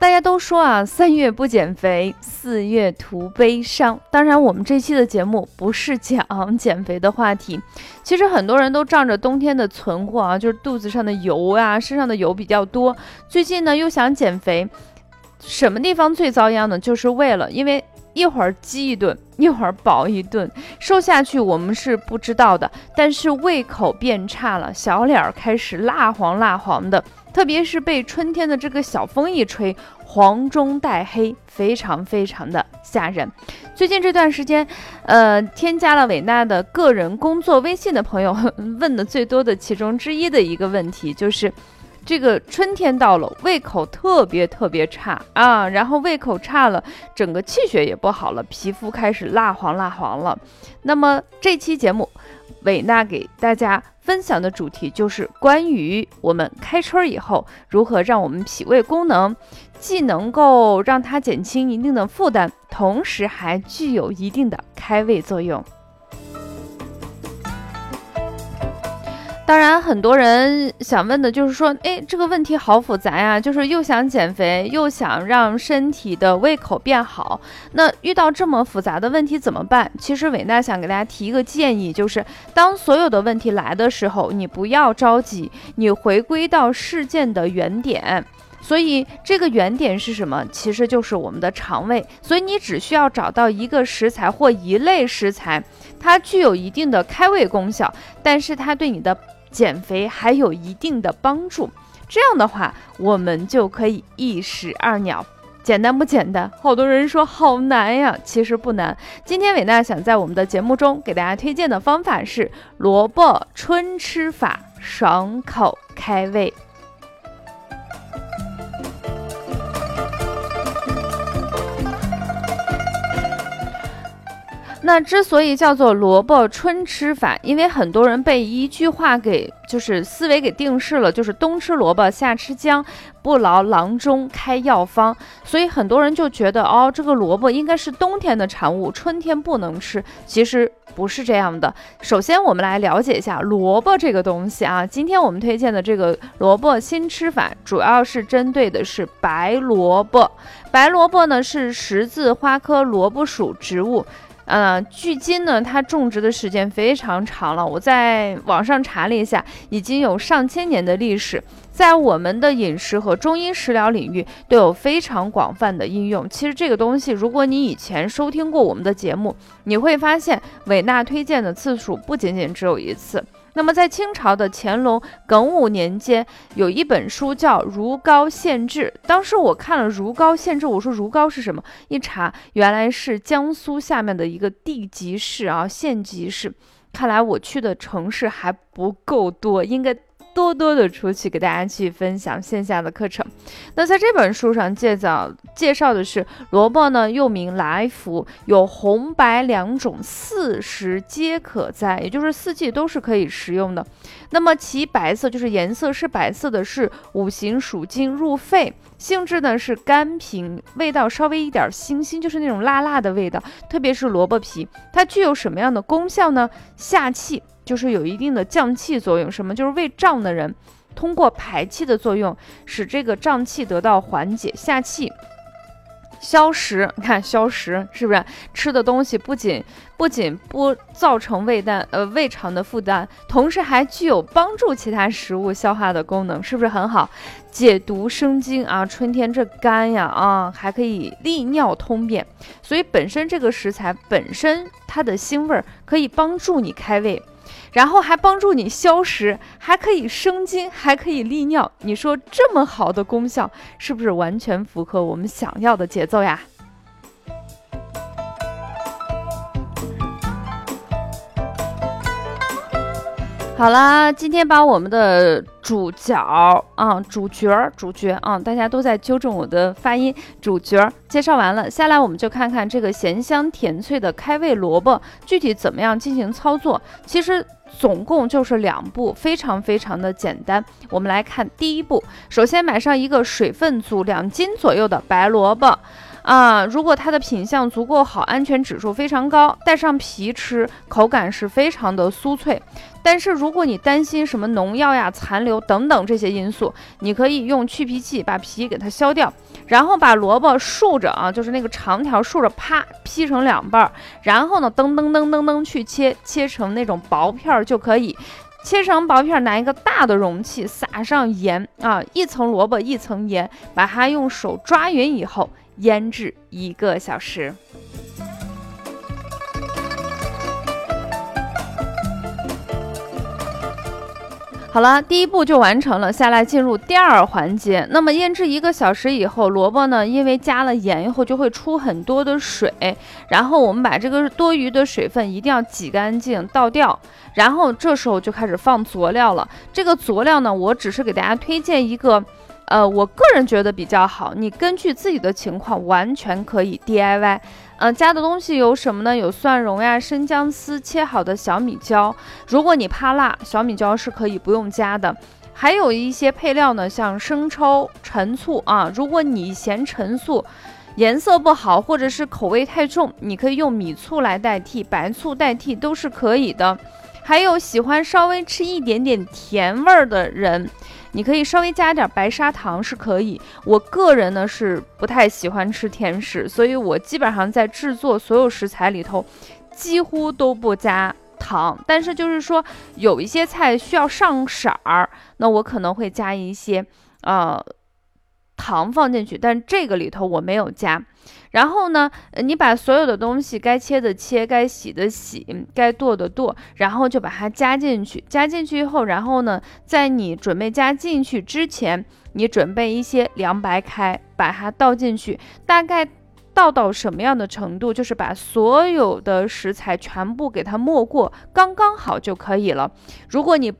大家都说啊，三月不减肥，四月徒悲伤。当然，我们这期的节目不是讲减肥的话题。其实很多人都仗着冬天的存货啊，就是肚子上的油啊，身上的油比较多。最近呢，又想减肥，什么地方最遭殃呢？就是为了因为。一会儿饥一顿，一会儿饱一顿，瘦下去我们是不知道的，但是胃口变差了，小脸儿开始蜡黄蜡黄的，特别是被春天的这个小风一吹，黄中带黑，非常非常的吓人。最近这段时间，呃，添加了伟娜的个人工作微信的朋友问的最多的其中之一的一个问题就是。这个春天到了，胃口特别特别差啊，然后胃口差了，整个气血也不好了，皮肤开始蜡黄蜡黄了。那么这期节目，伟娜给大家分享的主题就是关于我们开春以后如何让我们脾胃功能既能够让它减轻一定的负担，同时还具有一定的开胃作用。当然，很多人想问的就是说，哎，这个问题好复杂呀，就是又想减肥，又想让身体的胃口变好。那遇到这么复杂的问题怎么办？其实伟娜想给大家提一个建议，就是当所有的问题来的时候，你不要着急，你回归到事件的原点。所以这个原点是什么？其实就是我们的肠胃。所以你只需要找到一个食材或一类食材，它具有一定的开胃功效，但是它对你的减肥还有一定的帮助，这样的话，我们就可以一石二鸟。简单不简单？好多人说好难呀，其实不难。今天伟娜想在我们的节目中给大家推荐的方法是萝卜春吃法，爽口开胃。那之所以叫做萝卜春吃法，因为很多人被一句话给就是思维给定式了，就是冬吃萝卜夏吃姜，不劳郎中开药方，所以很多人就觉得哦，这个萝卜应该是冬天的产物，春天不能吃。其实不是这样的。首先，我们来了解一下萝卜这个东西啊。今天我们推荐的这个萝卜新吃法，主要是针对的是白萝卜。白萝卜呢是十字花科萝卜属植物。嗯，距今呢，它种植的时间非常长了。我在网上查了一下，已经有上千年的历史，在我们的饮食和中医食疗领域都有非常广泛的应用。其实这个东西，如果你以前收听过我们的节目，你会发现韦纳推荐的次数不仅仅只有一次。那么，在清朝的乾隆庚午年间，有一本书叫《如皋县志》。当时我看了《如皋县志》，我说如皋是什么？一查，原来是江苏下面的一个地级市啊，县级市。看来我去的城市还不够多，应该。多多的出去给大家去分享线下的课程。那在这本书上介绍介绍的是萝卜呢，又名来福，有红白两种，四时皆可栽，也就是四季都是可以食用的。那么其白色就是颜色是白色的，是五行属金，入肺，性质呢是甘平，味道稍微一点腥腥，就是那种辣辣的味道。特别是萝卜皮，它具有什么样的功效呢？下气。就是有一定的降气作用，什么？就是胃胀的人，通过排气的作用，使这个胀气得到缓解，下气、消食。你看消食是不是？吃的东西不仅不仅不造成胃担呃胃肠的负担，同时还具有帮助其他食物消化的功能，是不是很好？解毒生津啊，春天这干呀啊，还可以利尿通便。所以本身这个食材本身它的腥味儿可以帮助你开胃。然后还帮助你消食，还可以生津，还可以利尿。你说这么好的功效，是不是完全符合我们想要的节奏呀？好啦，今天把我们的主角啊、主角儿、主角啊，大家都在纠正我的发音，主角儿介绍完了，下来我们就看看这个咸香甜脆的开胃萝卜具体怎么样进行操作。其实总共就是两步，非常非常的简单。我们来看第一步，首先买上一个水分足两斤左右的白萝卜。啊，如果它的品相足够好，安全指数非常高，带上皮吃，口感是非常的酥脆。但是如果你担心什么农药呀、残留等等这些因素，你可以用去皮器把皮给它削掉，然后把萝卜竖着啊，就是那个长条竖着，啪劈成两半儿，然后呢，噔噔噔噔噔去切，切成那种薄片儿就可以。切成薄片儿，拿一个大的容器，撒上盐啊，一层萝卜一层盐，把它用手抓匀以后。腌制一个小时。好了，第一步就完成了，下来进入第二环节。那么腌制一个小时以后，萝卜呢，因为加了盐以后就会出很多的水，然后我们把这个多余的水分一定要挤干净倒掉，然后这时候就开始放佐料了。这个佐料呢，我只是给大家推荐一个。呃，我个人觉得比较好，你根据自己的情况完全可以 DIY。嗯，加的东西有什么呢？有蒜蓉呀、生姜丝、切好的小米椒。如果你怕辣，小米椒是可以不用加的。还有一些配料呢，像生抽、陈醋啊。如果你嫌陈醋颜色不好，或者是口味太重，你可以用米醋来代替，白醋代替都是可以的。还有喜欢稍微吃一点点甜味儿的人。你可以稍微加点白砂糖是可以，我个人呢是不太喜欢吃甜食，所以我基本上在制作所有食材里头几乎都不加糖。但是就是说有一些菜需要上色儿，那我可能会加一些呃糖放进去，但这个里头我没有加。然后呢，你把所有的东西该切的切，该洗的洗，该剁的剁，然后就把它加进去。加进去以后，然后呢，在你准备加进去之前，你准备一些凉白开，把它倒进去。大概倒到什么样的程度？就是把所有的食材全部给它没过，刚刚好就可以了。如果你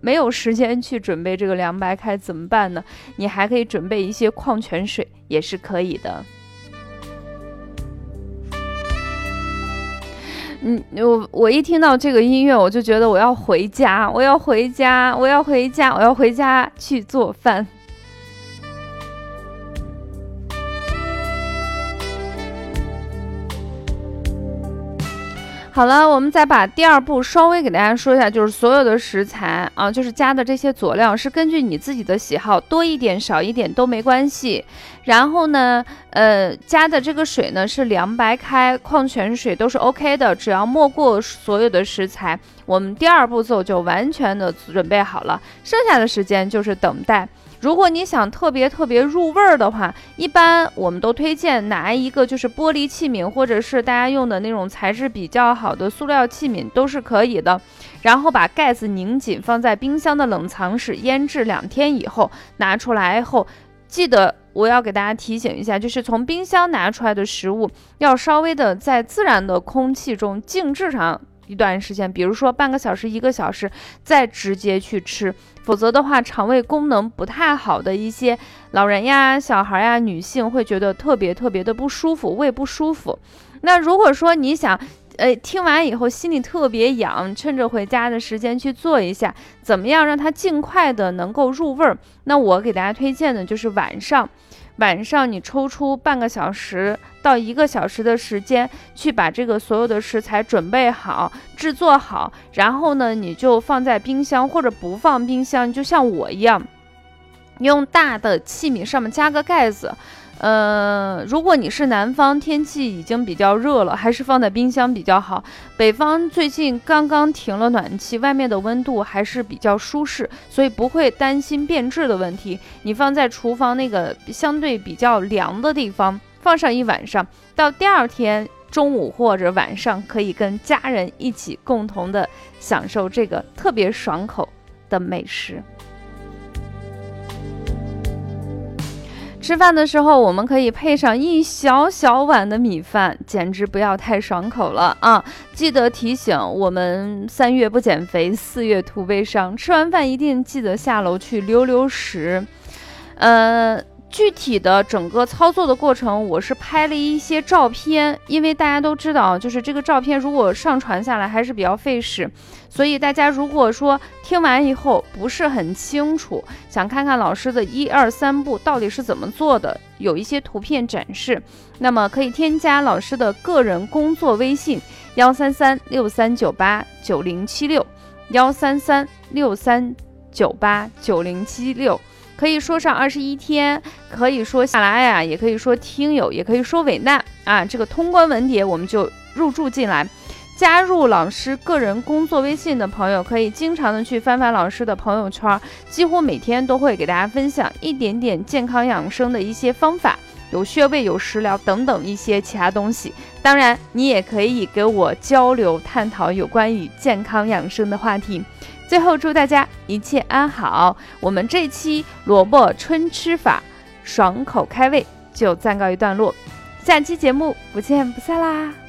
没有时间去准备这个凉白开怎么办呢？你还可以准备一些矿泉水，也是可以的。嗯，我我一听到这个音乐，我就觉得我要回家，我要回家，我要回家，我要回家去做饭。好了，我们再把第二步稍微给大家说一下，就是所有的食材啊，就是加的这些佐料是根据你自己的喜好，多一点少一点都没关系。然后呢，呃，加的这个水呢是凉白开、矿泉水都是 OK 的，只要没过所有的食材，我们第二步骤就完全的准备好了，剩下的时间就是等待。如果你想特别特别入味儿的话，一般我们都推荐拿一个就是玻璃器皿，或者是大家用的那种材质比较好的塑料器皿都是可以的。然后把盖子拧紧，放在冰箱的冷藏室腌制两天以后拿出来后，记得我要给大家提醒一下，就是从冰箱拿出来的食物要稍微的在自然的空气中静置上。一段时间，比如说半个小时、一个小时，再直接去吃，否则的话，肠胃功能不太好的一些老人呀、小孩呀、女性会觉得特别特别的不舒服，胃不舒服。那如果说你想，呃，听完以后心里特别痒，趁着回家的时间去做一下，怎么样让它尽快的能够入味儿？那我给大家推荐的就是晚上。晚上你抽出半个小时到一个小时的时间，去把这个所有的食材准备好、制作好，然后呢，你就放在冰箱或者不放冰箱，就像我一样，用大的器皿上面加个盖子。呃，如果你是南方，天气已经比较热了，还是放在冰箱比较好。北方最近刚刚停了暖气，外面的温度还是比较舒适，所以不会担心变质的问题。你放在厨房那个相对比较凉的地方，放上一晚上，到第二天中午或者晚上，可以跟家人一起共同的享受这个特别爽口的美食。吃饭的时候，我们可以配上一小小碗的米饭，简直不要太爽口了啊！记得提醒我们：三月不减肥，四月徒悲伤。吃完饭一定记得下楼去溜溜食。呃。具体的整个操作的过程，我是拍了一些照片，因为大家都知道，就是这个照片如果上传下来还是比较费时，所以大家如果说听完以后不是很清楚，想看看老师的一二三步到底是怎么做的，有一些图片展示，那么可以添加老师的个人工作微信幺三三六三九八九零七六幺三三六三九八九零七六。可以说上二十一天，可以说下来呀，也可以说听友，也可以说伟难啊。这个通关文牒我们就入驻进来，加入老师个人工作微信的朋友，可以经常的去翻翻老师的朋友圈，几乎每天都会给大家分享一点点健康养生的一些方法，有穴位、有食疗等等一些其他东西。当然，你也可以给我交流探讨有关于健康养生的话题。最后祝大家一切安好。我们这期萝卜春吃法，爽口开胃就暂告一段落。下期节目不见不散啦！